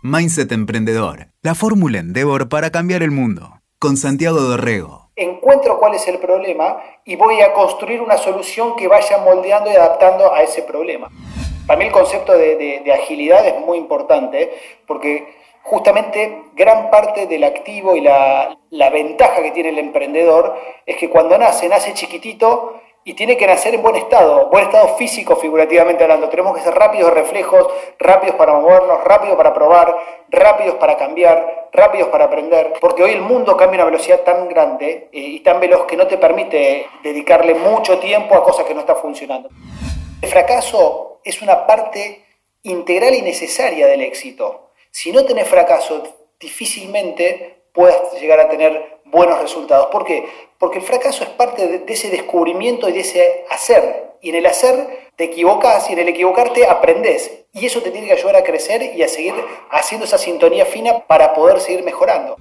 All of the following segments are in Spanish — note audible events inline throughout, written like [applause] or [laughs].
Mindset Emprendedor, la fórmula Endeavor para cambiar el mundo. Con Santiago Dorrego. Encuentro cuál es el problema y voy a construir una solución que vaya moldeando y adaptando a ese problema. Para mí el concepto de, agilidad es muy importante porque justamente gran parte del activo y la, la ventaja que tiene el emprendedor es que cuando nace, nace chiquitito y tiene que nacer en buen estado, buen estado físico figurativamente hablando. Tenemos que ser rápidos reflejos, rápidos para movernos, rápidos para probar, rápidos para cambiar, rápidos para aprender, porque hoy el mundo cambia a una velocidad tan grande eh, y tan veloz que no te permite dedicarle mucho tiempo a cosas que no están funcionando. El fracaso es una parte integral y necesaria del éxito. Si no tenés fracaso, difícilmente puedas llegar a tener buenos resultados. ¿Por qué? Porque el fracaso es parte de, ese descubrimiento y de ese hacer. Y en el hacer te equivocas y en el equivocarte aprendes. Y eso te tiene que ayudar a crecer y a seguir haciendo esa sintonía fina para poder seguir mejorando.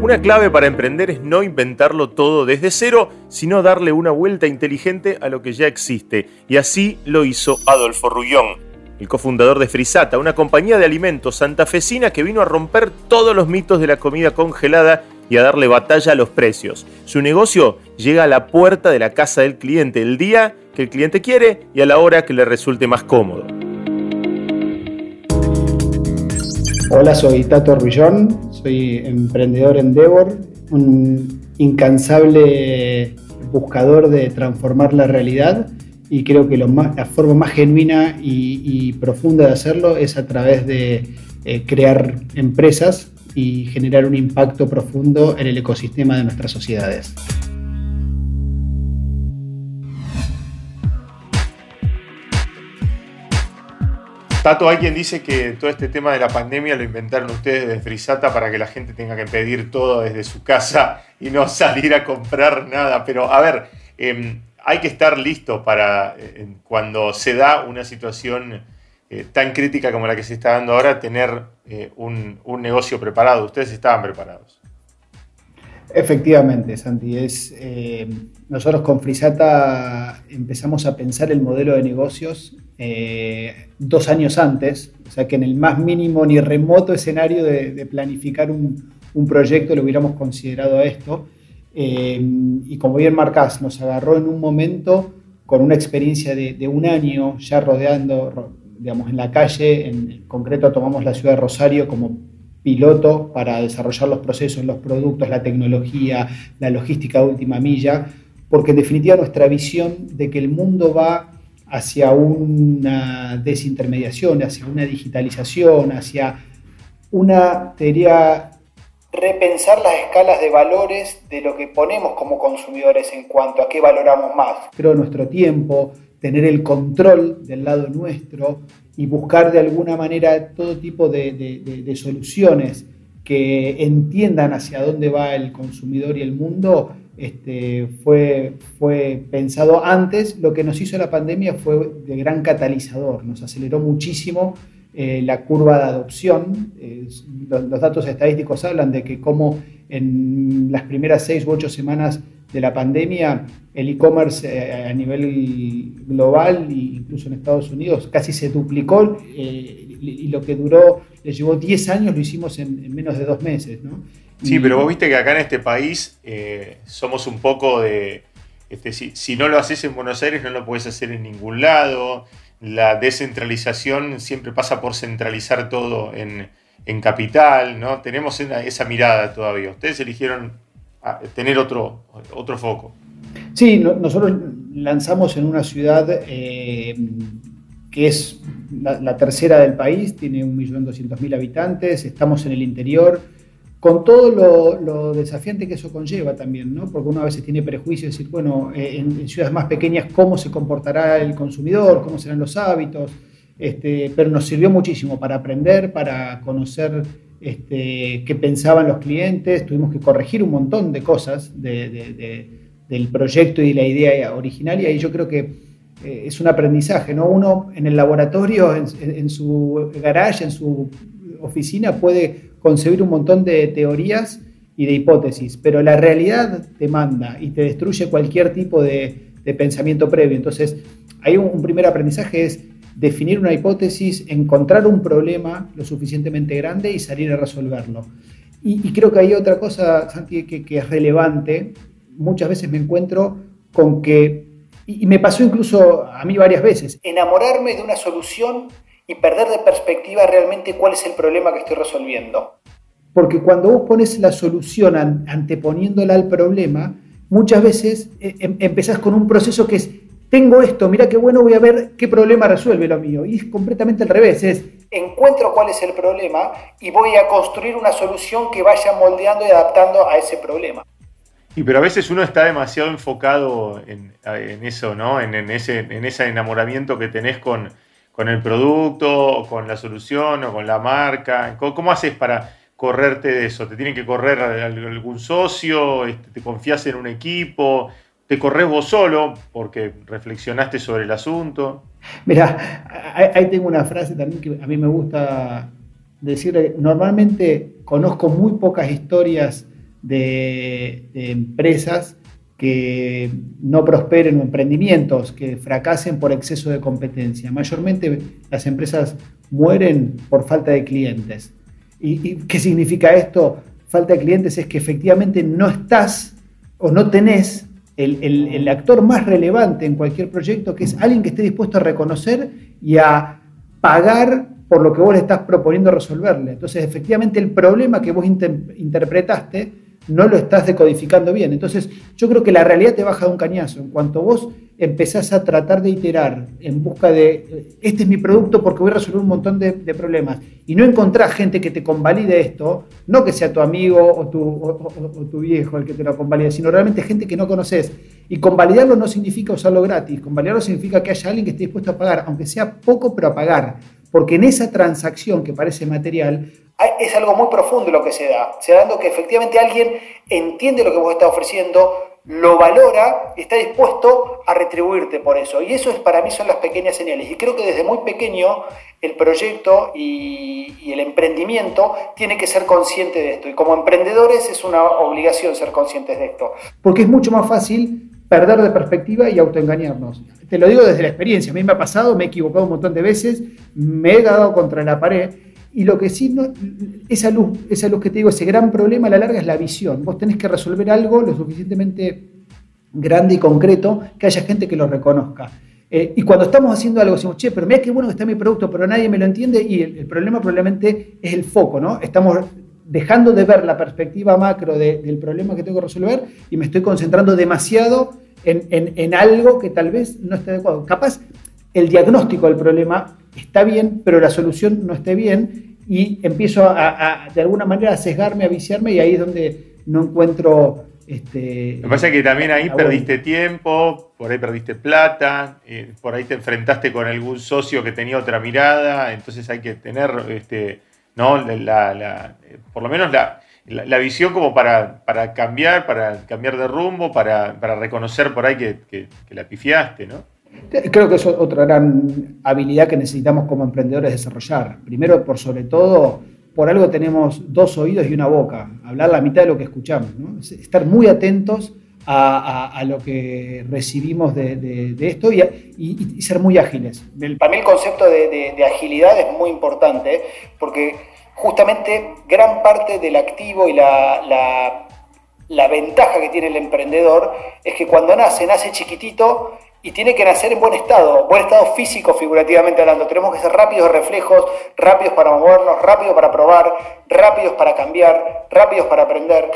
Una clave para emprender es no inventarlo todo desde cero, sino darle una vuelta inteligente a lo que ya existe. Y así lo hizo Adolfo Rullón el cofundador de Frisata, una compañía de alimentos santafesina que vino a romper todos los mitos de la comida congelada y a darle batalla a los precios. Su negocio llega a la puerta de la casa del cliente el día que el cliente quiere y a la hora que le resulte más cómodo. Hola, soy Tato Rullón, soy emprendedor en Endeavor, un incansable buscador de transformar la realidad y creo que la forma más genuina y, profunda de hacerlo es a través de eh, crear empresas y generar un impacto profundo en el ecosistema de nuestras sociedades. Tato, alguien dice que todo este tema de la pandemia lo inventaron ustedes desde Frisata para que la gente tenga que pedir todo desde su casa y no salir a comprar nada. Pero a ver, em, hay que estar listo para eh, cuando se da una situación eh, tan crítica como la que se está dando ahora, tener eh, un, negocio preparado. Ustedes estaban preparados. Efectivamente, Santi. Es, nosotros con Frisata empezamos a pensar el modelo de negocios dos años antes, o sea que en el más mínimo ni remoto escenario de, planificar un, un proyecto lo hubiéramos considerado esto. Eh, y como bien marcás, nos agarró en un momento con una experiencia de, un año ya rodeando, digamos, en la calle, en concreto tomamos la ciudad de Rosario como piloto para desarrollar los procesos, los productos, la tecnología, la logística de última milla, porque en definitiva nuestra visión de que el mundo va hacia una desintermediación, hacia una digitalización, hacia una teoría repensar las escalas de valores de lo que ponemos como consumidores en cuanto a qué valoramos más. Creo nuestro tiempo, tener el control del lado nuestro y buscar de alguna manera todo tipo de, soluciones que entiendan hacia dónde va el consumidor y el mundo, este, fue, fue pensado antes. Lo que nos hizo la pandemia fue de gran catalizador, nos aceleró muchísimo eh, la curva de adopción. Eh, los, datos estadísticos hablan de que como en las primeras seis u ocho semanas de la pandemia, el e-commerce eh, a nivel global e incluso en Estados Unidos casi se duplicó y lo que duró, le llevó 10 años, lo hicimos en, menos de dos meses. ¿no? Sí, pero vos viste que acá en este país somos un poco de... Este, si, si, no lo haces en Buenos Aires, no lo puedes hacer en ningún lado la descentralización siempre pasa por centralizar todo en, capital, ¿no? Tenemos esa mirada todavía. Ustedes eligieron tener otro, otro foco. Sí, nosotros lanzamos en una ciudad eh, que es la, la, tercera del país, tiene 1.200.000 habitantes, estamos en el interior con todo lo, desafiante que eso conlleva también, ¿no? Porque uno a veces tiene prejuicios, decir, bueno, eh, en, ciudades más pequeñas, ¿cómo se comportará el consumidor? ¿Cómo serán los hábitos? Este, pero nos sirvió muchísimo para aprender, para conocer este, qué pensaban los clientes, tuvimos que corregir un montón de cosas del proyecto y la idea original, y yo creo que eh, es un aprendizaje, ¿no? Uno en el laboratorio, en su garage, en su oficina, puede concebir un montón de teorías y de hipótesis, pero la realidad te manda y te destruye cualquier tipo de, pensamiento previo. Entonces, hay un, primer aprendizaje es definir una hipótesis, encontrar un problema lo suficientemente grande y salir a resolverlo. Y, creo que hay otra cosa, Santi, que, es relevante. Muchas veces me encuentro con que, y, me pasó incluso a mí varias veces, enamorarme de una solución y perder de perspectiva realmente cuál es el problema que estoy resolviendo. Porque cuando vos pones la solución anteponiéndola al problema, muchas veces eh, em, empezás con un proceso que es tengo esto, mira qué bueno, voy a ver qué problema resuelve lo mío. Y es completamente al revés, es encuentro cuál es el problema y voy a construir una solución que vaya moldeando y adaptando a ese problema. Y pero a veces uno está demasiado enfocado en, eso, ¿no? En, ese, en enamoramiento que tenés con, el producto, con la solución, o con la marca. ¿Cómo, haces para correrte de eso? ¿Te tiene que correr algún socio? Este, ¿Te confías en un equipo? Te corres vos solo porque reflexionaste sobre el asunto. Mira, ahí tengo una frase también que a mí me gusta decir. Normalmente conozco muy pocas historias de, empresas que no prosperen o emprendimientos que fracasen por exceso de competencia. Mayormente las empresas mueren por falta de clientes. ¿Y, qué significa esto? Falta de clientes es que efectivamente no estás o no tenés el, actor más relevante en cualquier proyecto, que es alguien que esté dispuesto a reconocer y a pagar por lo que vos le estás proponiendo resolverle. Entonces, efectivamente, el problema que vos interpretaste no lo estás decodificando bien. Entonces, yo creo que la realidad te baja de un cañazo. En cuanto vos empezás a tratar de iterar en busca de, este es mi producto porque voy a resolver un montón de, problemas, y no encontrás gente que te convalide esto, no que sea tu amigo o tu, tu viejo el que te lo convalide, sino realmente gente que no conoces. Y convalidarlo no significa usarlo gratis, convalidarlo significa que haya alguien que esté dispuesto a pagar, aunque sea poco, pero a pagar. Porque en esa transacción que parece material es algo muy profundo lo que se da. Se da dando que efectivamente alguien entiende lo que vos estás ofreciendo, lo valora está dispuesto a retribuirte por eso. Y eso es, para mí son las pequeñas señales. Y creo que desde muy pequeño el proyecto y, y, el emprendimiento tiene que ser consciente de esto. Y como emprendedores es una obligación ser conscientes de esto. Porque es mucho más fácil perder de perspectiva y autoengañarnos. Te lo digo desde la experiencia. A mí me ha pasado, me he equivocado un montón de veces, me he dado contra la pared y lo que sí, no, esa, luz, esa luz que te digo, ese gran problema a la larga es la visión. Vos tenés que resolver algo lo suficientemente grande y concreto que haya gente que lo reconozca. Eh, y cuando estamos haciendo algo, decimos, che, pero mira qué bueno que está mi producto, pero nadie me lo entiende. Y el, problema probablemente es el foco, ¿no? Estamos dejando de ver la perspectiva macro del problema que tengo que resolver y me estoy concentrando demasiado en, en algo que tal vez no esté adecuado. Capaz el diagnóstico del problema está bien, pero la solución no esté bien y empiezo a, de alguna manera a sesgarme, a viciarme y ahí es donde no encuentro... Este, Lo que pasa es que también ahí perdiste tiempo, por ahí perdiste plata, eh, por ahí te enfrentaste con algún socio que tenía otra mirada, entonces hay que tener, este, ¿no? La, por lo menos la, la, visión como para, para, cambiar, para cambiar de rumbo, para, para reconocer por ahí que, que, que la pifiaste, ¿no? Creo que es otra gran habilidad que necesitamos como emprendedores desarrollar. Primero, por sobre todo, por algo tenemos dos oídos y una boca, hablar la mitad de lo que escuchamos, estar muy atentos a, lo que recibimos de, esto y, ser muy ágiles. Para mí el concepto de, agilidad es muy importante porque justamente gran parte del activo y la, la ventaja que tiene el emprendedor es que cuando nace, nace chiquitito y tiene que nacer en buen estado, buen estado físico figurativamente hablando. Tenemos que ser rápidos de reflejos, rápidos para movernos, rápidos para probar, rápidos para cambiar, rápidos para aprender.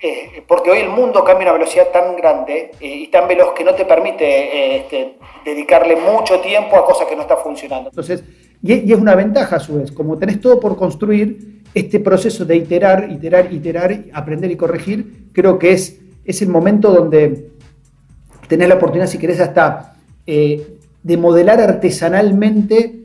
Eh, porque hoy el mundo cambia a una velocidad tan grande eh, y tan veloz que no te permite eh, este, dedicarle mucho tiempo a cosas que no están funcionando. Entonces, y, es una ventaja a su vez, como tenés todo por construir, este proceso de iterar, iterar, iterar, aprender y corregir, creo que es, es el momento donde tener la oportunidad, si querés, hasta eh, de modelar artesanalmente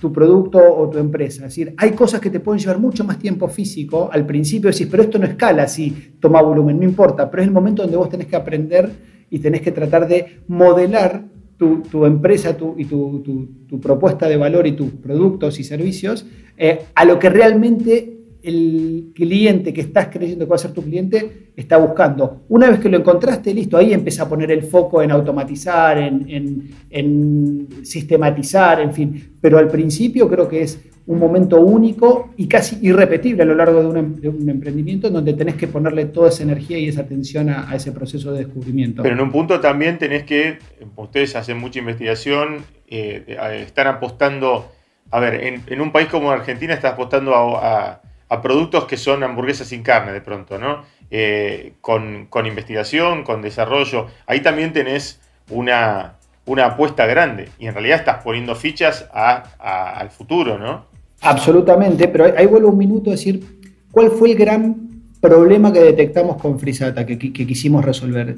tu producto o tu empresa. Es decir, hay cosas que te pueden llevar mucho más tiempo físico. Al principio decís, pero esto no escala si toma volumen, no importa, pero es el momento donde vos tenés que aprender y tenés que tratar de modelar tu, empresa y tu, propuesta de valor y tus productos y servicios eh, a lo que realmente el cliente que estás creyendo que va a ser tu cliente está buscando. Una vez que lo encontraste, listo, ahí empieza a poner el foco en automatizar, en, en sistematizar, en fin. Pero al principio creo que es un momento único y casi irrepetible a lo largo de un, em, emprendimiento en donde tenés que ponerle toda esa energía y esa atención a, ese proceso de descubrimiento. Pero en un punto también tenés que, ustedes hacen mucha investigación, eh, están apostando, a ver, en, un país como Argentina estás apostando a, productos que son hamburguesas sin carne de pronto, ¿no? Eh, con, investigación, con desarrollo. Ahí también tenés una, una apuesta grande y en realidad estás poniendo fichas al futuro, ¿no? Absolutamente, pero ahí vuelvo un minuto a decir cuál fue el gran problema que detectamos con Frisata, que, quisimos resolver.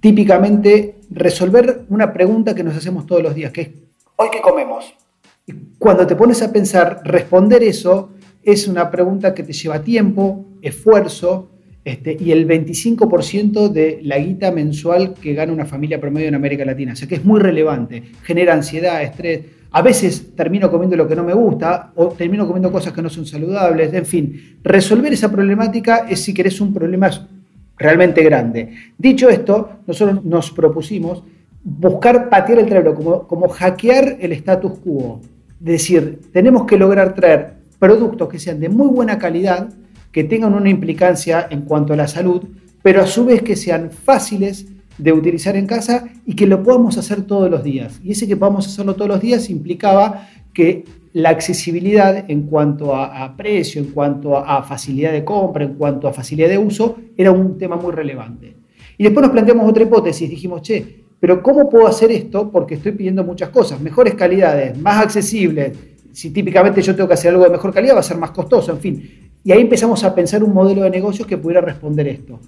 Típicamente, resolver una pregunta que nos hacemos todos los días, que es, ¿hoy qué comemos? cuando te pones a pensar, responder eso es una pregunta que te lleva tiempo, esfuerzo, este, y el 25% de la guita mensual que gana una familia promedio en América Latina. O sea que es muy relevante, genera ansiedad, estrés. A veces termino comiendo lo que no me gusta o termino comiendo cosas que no son saludables. En fin, resolver esa problemática es, si querés, un problema realmente grande. Dicho esto, nosotros nos propusimos buscar patear el cerebro, como, como hackear el status quo. Es decir, tenemos que lograr traer productos que sean de muy buena calidad, que tengan una implicancia en cuanto a la salud, pero a su vez que sean fáciles de utilizar en casa y que lo podamos hacer todos los días. Y ese que podamos hacerlo todos los días implicaba que la accesibilidad en cuanto a, precio, en cuanto a, facilidad de compra, en cuanto a facilidad de uso, era un tema muy relevante. Y después nos planteamos otra hipótesis, dijimos, che, pero ¿cómo puedo hacer esto? Porque estoy pidiendo muchas cosas, mejores calidades, más accesibles. Si típicamente yo tengo que hacer algo de mejor calidad, va a ser más costoso, en fin. Y ahí empezamos a pensar un modelo de negocios que pudiera responder esto.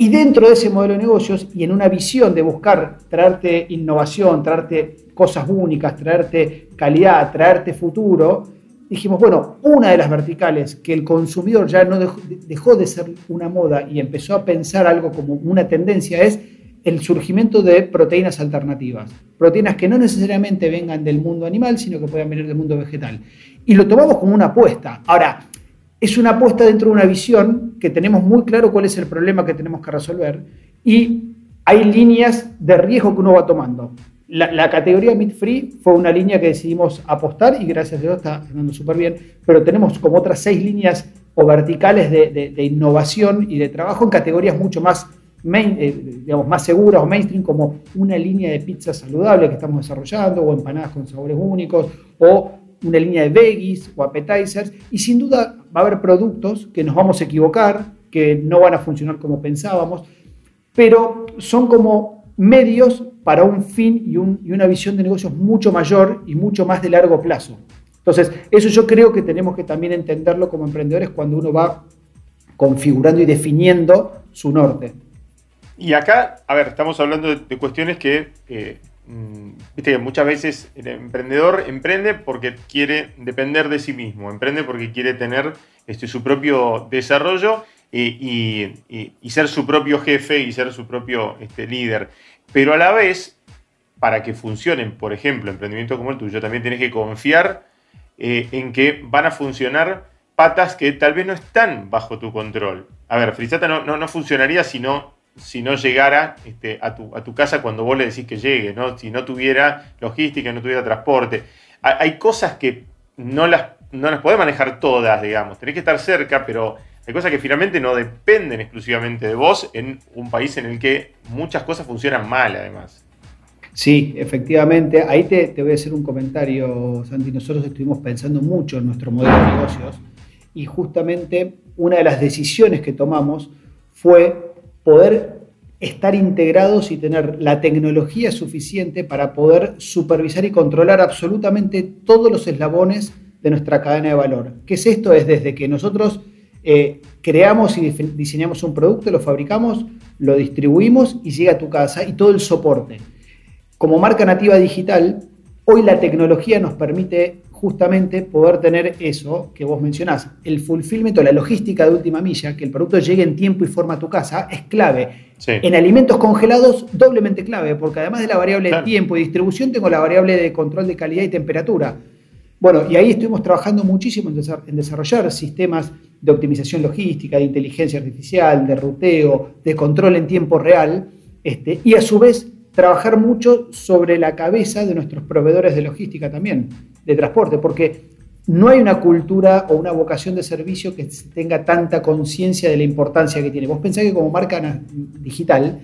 Y dentro de ese modelo de negocios y en una visión de buscar traerte innovación, traerte cosas únicas, traerte calidad, traerte futuro, dijimos, bueno, una de las verticales que el consumidor ya no dejó, de ser una moda y empezó a pensar algo como una tendencia es el surgimiento de proteínas alternativas. Proteínas que no necesariamente vengan del mundo animal, sino que puedan venir del mundo vegetal. Y lo tomamos como una apuesta. Ahora, es una apuesta dentro de una visión que tenemos muy claro cuál es el problema que tenemos que resolver y hay líneas de riesgo que uno va tomando. La, categoría Meat Free fue una línea que decidimos apostar y gracias a Dios está andando súper bien, pero tenemos como otras seis líneas o verticales de, innovación y de trabajo en categorías mucho más, eh, digamos, más seguras o mainstream, como una línea de pizza saludable que estamos desarrollando, o empanadas con sabores únicos, o una línea de veggies o appetizers, y sin duda va a haber productos que nos vamos a equivocar, que no van a funcionar como pensábamos, pero son como medios para un fin y, una visión de negocios mucho mayor y mucho más de largo plazo. Entonces, eso yo creo que tenemos que también entenderlo como emprendedores cuando uno va configurando y definiendo su norte. Y acá, a ver, estamos hablando de, cuestiones que eh, Mm, viste que muchas veces el emprendedor emprende porque quiere depender de sí mismo, emprende porque quiere tener este, su propio desarrollo y, ser su propio jefe y ser su propio este, líder. Pero a la vez, para que funcionen, por ejemplo, emprendimientos como el tuyo, también tienes que confiar eh, en que van a funcionar patas que tal vez no están bajo tu control. A ver, Frisata no, no, no funcionaría si no si no llegara este, a, tu, a, tu, casa cuando vos le decís que llegue, ¿no? si no tuviera logística, no tuviera transporte. Hay, cosas que no las, no las podés manejar todas, digamos, tenés que estar cerca, pero hay cosas que finalmente no dependen exclusivamente de vos en un país en el que muchas cosas funcionan mal, además. Sí, efectivamente. Ahí te, te voy a hacer un comentario, Santi. Nosotros estuvimos pensando mucho en nuestro modelo de negocios y justamente una de las decisiones que tomamos fue poder estar integrados y tener la tecnología suficiente para poder supervisar y controlar absolutamente todos los eslabones de nuestra cadena de valor. ¿Qué es esto? Es desde que nosotros eh, creamos y diseñamos un producto, lo fabricamos, lo distribuimos y llega a tu casa y todo el soporte. Como marca nativa digital, hoy la tecnología nos permite justamente poder tener eso que vos mencionás, el fulfillment o la logística de última milla, que el producto llegue en tiempo y forma a tu casa, es clave. En alimentos congelados, doblemente clave, porque además de la variable de tiempo y distribución, tengo la variable de control de calidad y temperatura. Bueno, y ahí estuvimos trabajando muchísimo en desarrollar sistemas de optimización logística, de inteligencia artificial, de ruteo, de control en tiempo real, este, y a su vez trabajar mucho sobre la cabeza de nuestros proveedores de logística también, de transporte, porque no hay una cultura o una vocación de servicio que tenga tanta conciencia de la importancia que tiene. Vos pensás que como marca digital,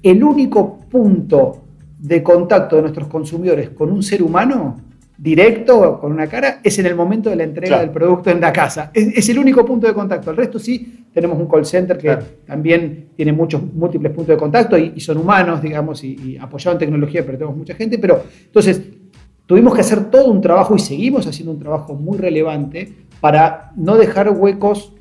el único punto de contacto de nuestros consumidores con un ser humano directo, con una cara, es en el momento de la entrega del producto en la casa. Es, el único punto de contacto. El resto sí, tenemos un call center que también tiene muchos múltiples puntos de contacto y, son humanos, digamos, y, y apoyados en tecnología, pero tenemos mucha gente. Pero entonces, tuvimos que hacer todo un trabajo y seguimos haciendo un trabajo muy relevante para no dejar huecos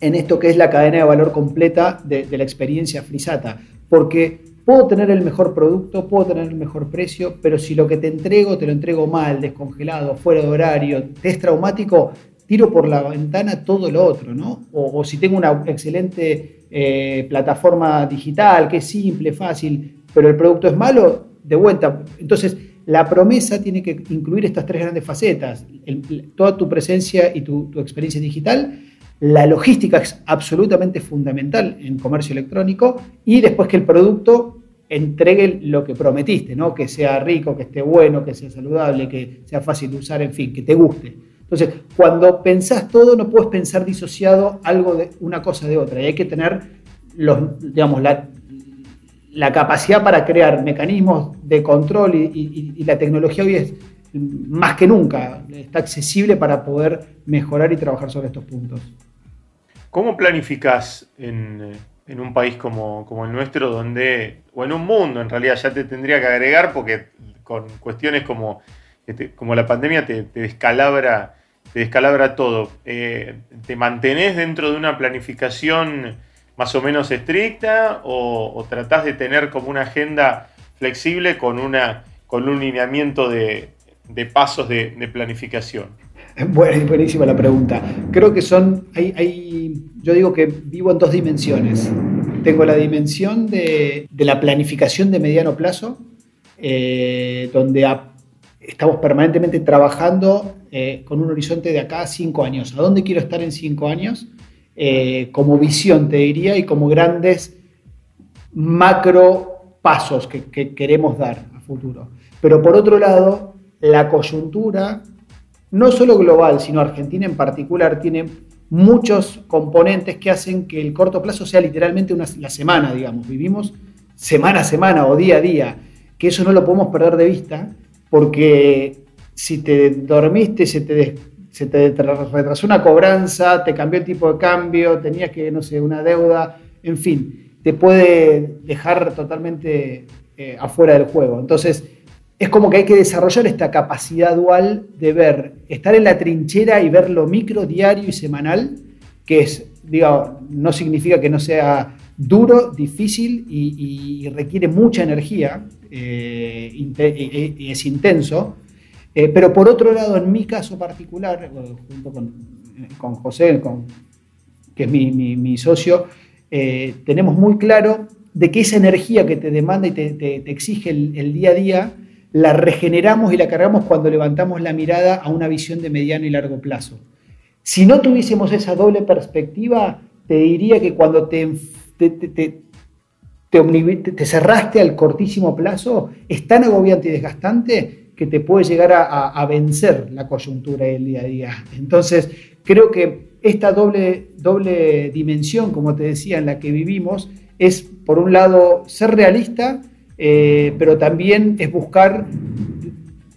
en esto que es la cadena de valor completa de, de la experiencia Frisata. Porque Puedo tener el mejor producto, puedo tener el mejor precio, pero si lo que te entrego te lo entrego mal, descongelado, fuera de horario, te es traumático, tiro por la ventana todo lo otro, ¿no? O, si tengo una excelente eh, plataforma digital, que es simple, fácil, pero el producto es malo, de vuelta. Entonces, la promesa tiene que incluir estas tres grandes facetas, toda tu presencia y tu, tu experiencia digital, la logística es absolutamente fundamental en comercio electrónico y después que el producto entregue lo que prometiste, ¿no? que sea rico, que esté bueno, que sea saludable, que sea fácil de usar, en fin, que te guste. Entonces, cuando pensás todo, no puedes pensar disociado algo de una cosa de otra y hay que tener la, capacidad para crear mecanismos de control y la tecnología hoy es más que nunca, está accesible para poder mejorar y trabajar sobre estos puntos. ¿Cómo planificas en, un país como, el nuestro, donde, o en un mundo en realidad, ya te tendría que agregar, porque con cuestiones como, como la pandemia te, descalabra, te descalabra todo? Eh, ¿Te mantenés dentro de una planificación más o menos estricta o, tratás de tener como una agenda flexible con, un lineamiento de, pasos de planificación? Bueno, buenísima la pregunta. Creo que son, hay, yo digo que vivo en dos dimensiones. Tengo la dimensión de, la planificación de mediano plazo, eh, donde estamos permanentemente trabajando eh, con un horizonte de acá a cinco años. ¿A dónde quiero estar en cinco años? Eh, como visión, te diría, y como grandes macro pasos que, que queremos dar a futuro. Pero por otro lado, la coyuntura no solo global, sino Argentina en particular, tiene muchos componentes que hacen que el corto plazo sea literalmente una, la semana, digamos. Vivimos semana a semana o día a día, que eso no lo podemos perder de vista, porque si te dormiste, se te, retrasó una cobranza, te cambió el tipo de cambio, tenías que, no sé, una deuda, en fin, te puede dejar totalmente eh, afuera del juego. Entonces, es como que hay que desarrollar esta capacidad dual de ver, estar en la trinchera y ver lo micro, diario y semanal, que es, digo, no significa que no sea duro, difícil y, requiere mucha energía eh, y, es intenso. Eh, pero por otro lado, en mi caso particular, junto con, José, que es mi, socio, eh, tenemos muy claro de que esa energía que te demanda y te, exige el día a día, la regeneramos y la cargamos cuando levantamos la mirada a una visión de mediano y largo plazo. Si no tuviésemos esa doble perspectiva, te diría que cuando te, te, cerraste al cortísimo plazo, es tan agobiante y desgastante que te puede llegar a, vencer la coyuntura del día a día. Entonces, creo que esta doble, doble dimensión, como te decía, en la que vivimos, es, por un lado, ser realista, eh, pero también es buscar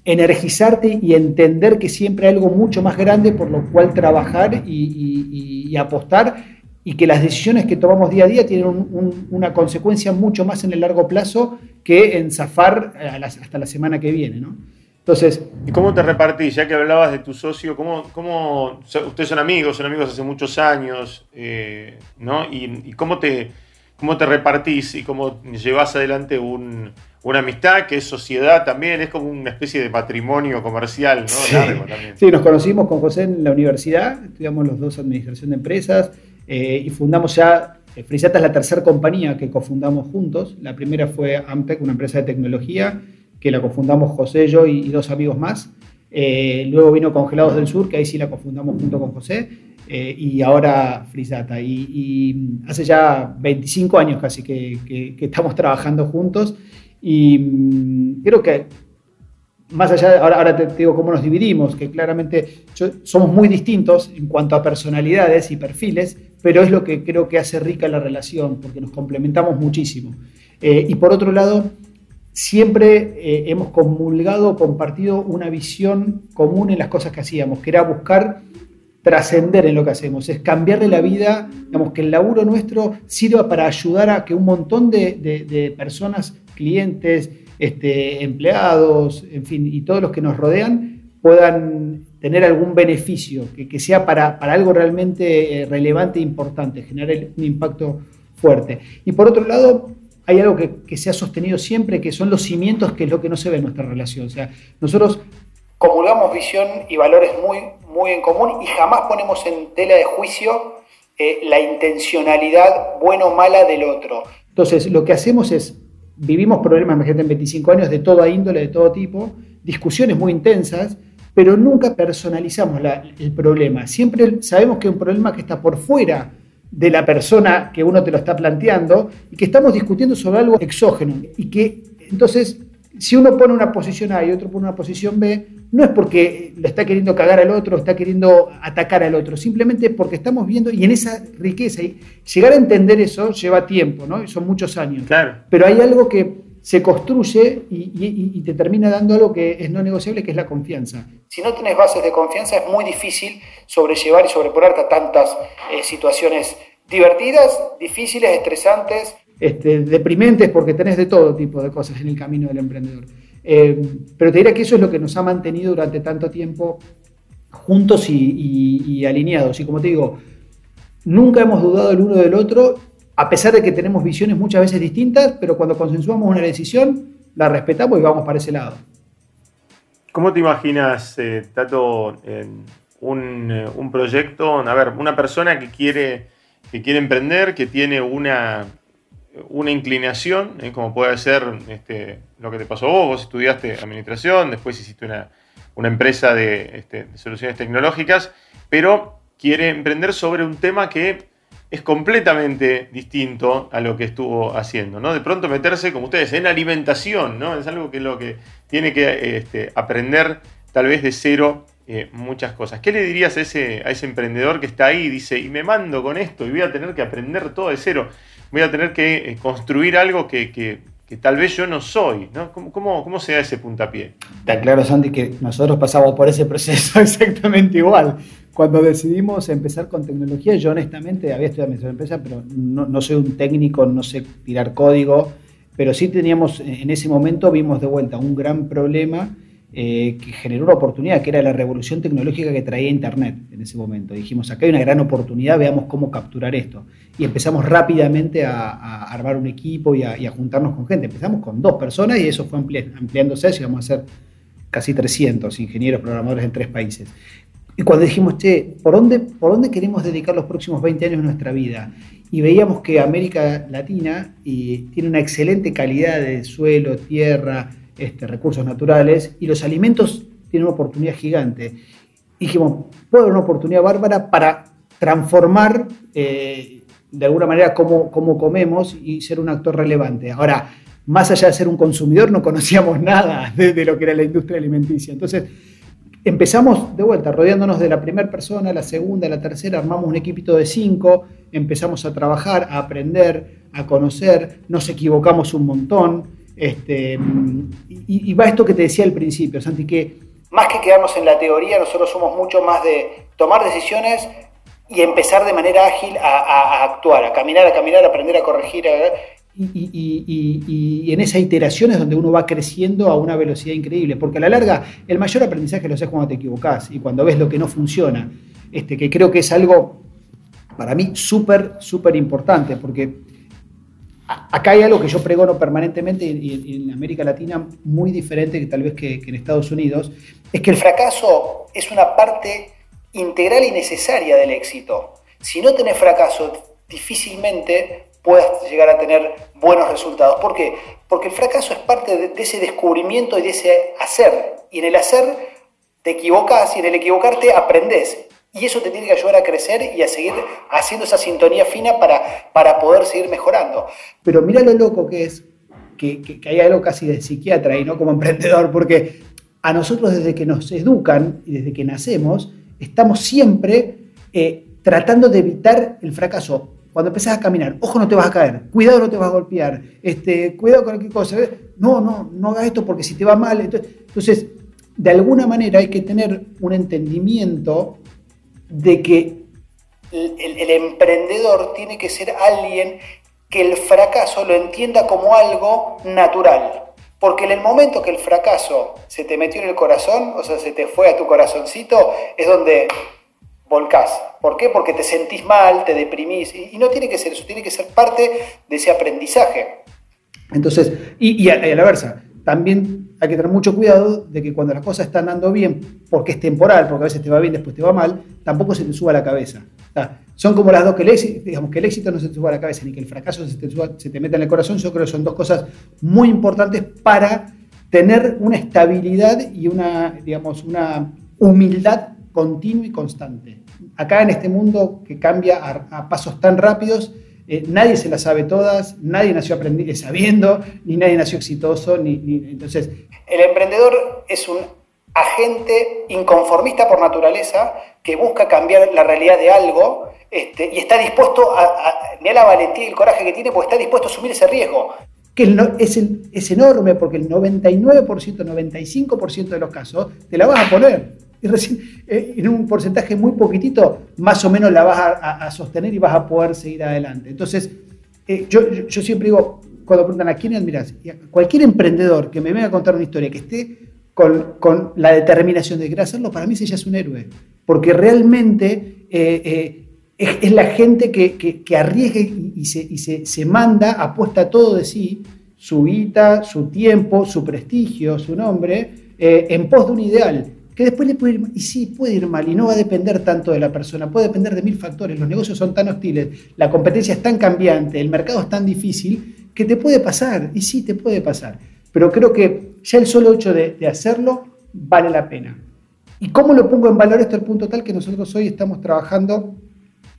energizarte y entender que siempre hay algo mucho más grande por lo cual trabajar y, apostar y que las decisiones que tomamos día a día tienen una consecuencia mucho más en el largo plazo que en zafar hasta la semana que viene. ¿no? Entonces, ¿Y cómo te repartís? Ya que hablabas de tu socio, ¿cómo, cómo ustedes son amigos, son amigos hace muchos años, eh, ¿no? y cómo te cómo te repartís y cómo llevas adelante una amistad que es sociedad también, es como una especie de patrimonio comercial, ¿no? Sí. sí nos conocimos con José en la universidad, estudiamos los dos administración de empresas eh, y fundamos ya, eh, Frisata es la tercera compañía que cofundamos juntos, la primera fue Ampec, una empresa de tecnología, que la cofundamos José, yo y, dos amigos más. Eh, luego vino Congelados del Sur, que ahí sí la confundamos junto con José, eh, y ahora Frisata. Y, hace ya 25 años casi que, estamos trabajando juntos y mm, creo que más allá, de, ahora, te digo cómo nos dividimos, que claramente somos muy distintos en cuanto a personalidades y perfiles, pero es lo que creo que hace rica la relación, porque nos complementamos muchísimo. Eh, y por otro lado, siempre eh, hemos comulgado, compartido una visión común en las cosas que hacíamos, que era buscar trascender en lo que hacemos, es cambiarle la vida, digamos, que el laburo nuestro sirva para ayudar a que un montón de, personas, clientes, este, empleados, en fin, y todos los que nos rodean puedan tener algún beneficio, que, sea para, algo realmente eh, relevante e importante, generar un impacto fuerte. Y por otro lado, hay algo que, que, se ha sostenido siempre, que son los cimientos, que es lo que no se ve en nuestra relación. O sea, nosotros comulgamos visión y valores muy, muy en común y jamás ponemos en tela de juicio eh, la intencionalidad buena o mala del otro. Entonces, lo que hacemos es, vivimos problemas, imagínate, en 25 años de toda índole, de todo tipo, discusiones muy intensas, pero nunca personalizamos el problema. Siempre sabemos que es un problema que está por fuera de la persona que uno te lo está planteando y que estamos discutiendo sobre algo exógeno y que entonces si uno pone una posición A y otro pone una posición B, no es porque lo está queriendo cagar al otro, está queriendo atacar al otro, simplemente porque estamos viendo, y en esa riqueza, y llegar a entender eso lleva tiempo, ¿no? son muchos años. Claro. Pero hay algo que se construye y, te termina dando algo que es no negociable, que es la confianza. Si no tienes bases de confianza, es muy difícil sobrellevar y sobreponerte a tantas eh, situaciones divertidas, difíciles, estresantes, este, deprimentes porque tenés de todo tipo de cosas en el camino del emprendedor. Eh, pero te diría que eso es lo que nos ha mantenido durante tanto tiempo juntos y, alineados. Y como te digo, nunca hemos dudado el uno del otro, a pesar de que tenemos visiones muchas veces distintas, pero cuando consensuamos una decisión, la respetamos y vamos para ese lado. ¿Cómo te imaginas, eh, Tato, un, eh, un, proyecto? A ver, una persona que quiere, que quiere emprender, que tiene una, una inclinación, ¿eh? como puede ser este, lo que te pasó a vos, vos estudiaste administración, después hiciste una, empresa este, de, soluciones tecnológicas, pero quiere emprender sobre un tema que es completamente distinto a lo que estuvo haciendo, ¿no? De pronto meterse, como ustedes, en alimentación, ¿no? Es algo que es lo que tiene que este, aprender tal vez de cero eh, muchas cosas. ¿Qué le dirías a ese, a ese emprendedor que está ahí y dice, y me mando con esto y voy a tener que aprender todo de cero? Voy a tener que eh, construir algo que, tal vez yo no soy. ¿no? ¿Cómo, cómo, se da ese puntapié? Está claro, Sandy, que nosotros pasamos por ese proceso [laughs] exactamente igual. Cuando decidimos empezar con tecnología, yo honestamente había estudiado mi empresa, pero no, no soy un técnico, no sé tirar código, pero sí teníamos, en ese momento vimos de vuelta un gran problema eh, que generó una oportunidad, que era la revolución tecnológica que traía Internet en ese momento. Dijimos, acá hay una gran oportunidad, veamos cómo capturar esto. Y empezamos rápidamente a, armar un equipo y a, juntarnos con gente. Empezamos con dos personas y eso fue ampliándose, vamos a ser casi 300 ingenieros programadores en tres países. Y cuando dijimos, che, ¿por dónde, ¿por dónde queremos dedicar los próximos 20 años de nuestra vida? Y veíamos que América Latina y tiene una excelente calidad de suelo, tierra, este, recursos naturales y los alimentos tienen una oportunidad gigante. Dijimos, puede haber una oportunidad bárbara para transformar eh, de alguna manera cómo, cómo comemos y ser un actor relevante. Ahora, más allá de ser un consumidor, no conocíamos nada de, lo que era la industria alimenticia. Entonces, empezamos de vuelta, rodeándonos de la primera persona, la segunda, la tercera, armamos un equipito de cinco, empezamos a trabajar, a aprender, a conocer, nos equivocamos un montón, este, y, va esto que te decía al principio, Santi, que... Más que quedarnos en la teoría, nosotros somos mucho más de tomar decisiones y empezar de manera ágil a, actuar, a caminar, a caminar, a aprender a corregir. Y, en esa iteración es donde uno va creciendo a una velocidad increíble, porque a la larga el mayor aprendizaje lo haces cuando te equivocás y cuando ves lo que no funciona, este, que creo que es algo para mí súper, súper importante, porque acá hay algo que yo pregono permanentemente en América Latina muy diferente que tal vez que, en Estados Unidos, es que el fracaso es una parte integral y necesaria del éxito. Si no tenés fracaso, difícilmente puedas llegar a tener buenos resultados. ¿Por qué? Porque el fracaso es parte de, ese descubrimiento y de ese hacer. Y en el hacer te equivocas y en el equivocarte aprendes. Y eso te tiene que ayudar a crecer y a seguir haciendo esa sintonía fina para, para poder seguir mejorando. Pero mira lo loco que es, que, que, hay algo casi de psiquiatra ahí, ¿no? Como emprendedor, porque a nosotros desde que nos educan y desde que nacemos, estamos siempre eh, tratando de evitar el fracaso. Cuando empezás a caminar, ojo, no te vas a caer, cuidado, no te vas a golpear, este, cuidado con cualquier cosa. No, no, no hagas esto porque si te va mal. Entonces, de alguna manera hay que tener un entendimiento de que el, emprendedor tiene que ser alguien que el fracaso lo entienda como algo natural. Porque en el momento que el fracaso se te metió en el corazón, o sea, se te fue a tu corazoncito, es donde volcás. ¿Por qué? Porque te sentís mal, te deprimís. Y, no tiene que ser eso, tiene que ser parte de ese aprendizaje. Entonces, y, a, la versa, también hay que tener mucho cuidado de que cuando las cosas están dando bien, porque es temporal, porque a veces te va bien, después te va mal, tampoco se te suba la cabeza. son como las dos que el éxito, digamos que el éxito no se te suba la cabeza ni que el fracaso se te, se te meta en el corazón. Yo creo que son dos cosas muy importantes para tener una estabilidad y una, digamos, una humildad continua y constante. Acá en este mundo que cambia a pasos tan rápidos, eh, nadie se las sabe todas, nadie nació aprendiendo, sabiendo, ni nadie nació exitoso, ni, entonces... El emprendedor es un agente inconformista por naturaleza que busca cambiar la realidad de algo este, y está dispuesto a, a la valentía y el coraje que tiene porque está dispuesto a asumir ese riesgo. Que es, es enorme porque el 99%, 95% de los casos te la vas a poner y recién eh, en un porcentaje muy poquitito, más o menos la vas a, sostener y vas a poder seguir adelante. Entonces, eh, yo, siempre digo, cuando preguntan a quién admiras, cualquier emprendedor que me venga a contar una historia que esté con, la determinación de querer hacerlo, para mí ese ya es un héroe, porque realmente eh, es, la gente que, que, arriesga y, se manda, apuesta todo de sí, su vida, su tiempo, su prestigio, su nombre, en pos de un ideal que después le puede ir, y sí, puede ir mal, y no va a depender tanto de la persona, puede depender de mil factores, los negocios son tan hostiles, la competencia es tan cambiante, el mercado es tan difícil, que te puede pasar, y sí, te puede pasar. Pero creo que ya el solo hecho de, hacerlo vale la pena. ¿Y cómo lo pongo en valor esto al punto tal que nosotros hoy estamos trabajando,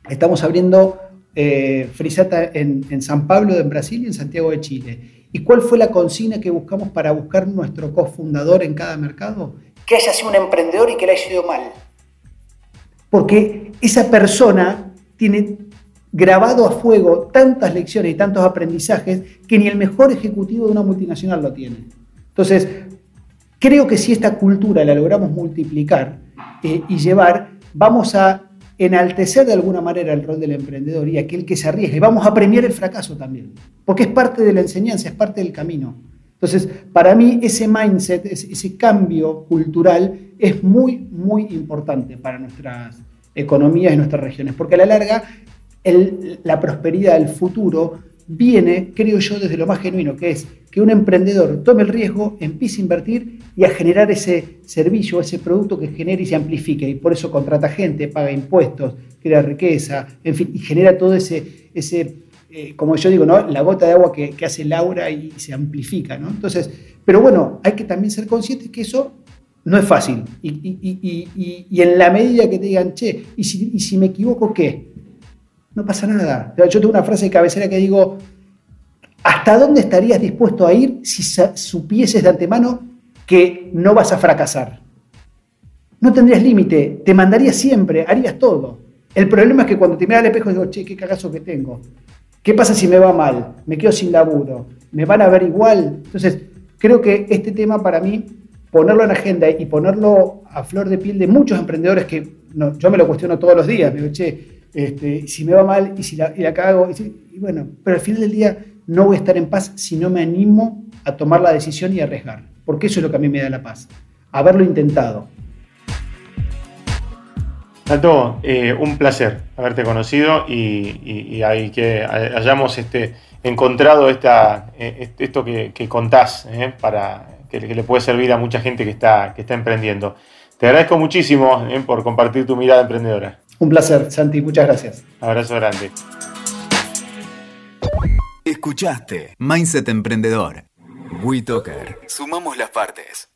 estamos abriendo eh, Frisata en, en San Pablo, en Brasil y en Santiago de Chile? ¿Y cuál fue la consigna que buscamos para buscar nuestro cofundador en cada mercado? Que haya sido un emprendedor y que le haya ido mal. Porque esa persona tiene grabado a fuego tantas lecciones y tantos aprendizajes que ni el mejor ejecutivo de una multinacional lo tiene. Entonces, creo que si esta cultura la logramos multiplicar eh, y llevar, vamos a enaltecer de alguna manera el rol del emprendedor y aquel que se arriesgue. Vamos a premiar el fracaso también, porque es parte de la enseñanza, es parte del camino. Entonces, para mí ese mindset, ese, cambio cultural es muy, muy importante para nuestras economías y nuestras regiones, porque a la larga la prosperidad del futuro viene, creo yo, desde lo más genuino, que es que un emprendedor tome el riesgo, empiece a invertir y a generar ese servicio, ese producto que genere y se amplifique. Y por eso contrata gente, paga impuestos, crea riqueza, en fin, y genera todo ese, ese eh, como yo digo, la gota de agua que, hace Laura y se amplifica. ¿no? Entonces, pero bueno, hay que también ser conscientes que eso no es fácil. Y, en la medida que te digan, che, ¿y si, me equivoco, qué? No pasa nada. Yo tengo una frase de cabecera que digo, ¿hasta dónde estarías dispuesto a ir si supieses de antemano que no vas a fracasar? No tendrías límite, te mandarías siempre, harías todo. El problema es que cuando te miras al espejo digo, che, qué cagazo que tengo. ¿Qué pasa si me va mal? ¿Me quedo sin laburo? ¿Me van a ver igual? Entonces, creo que este tema para mí, ponerlo en agenda y ponerlo a flor de piel de muchos emprendedores que yo me lo cuestiono todos los días, me digo, este, si me va mal y si la, cago, y, bueno, pero al final del día no voy a estar en paz si no me animo a tomar la decisión y arriesgar, porque eso es lo que a mí me da la paz, haberlo intentado. Tato, eh, un placer haberte conocido y, que hayamos este, encontrado esta, eh, esto que, contás eh, para que, le puede servir a mucha gente que está, que está emprendiendo. Te agradezco muchísimo por compartir tu mirada emprendedora. Un placer, Santi, muchas gracias. Abrazo grande. Escuchaste Mindset Emprendedor. WeToker. Sumamos las partes.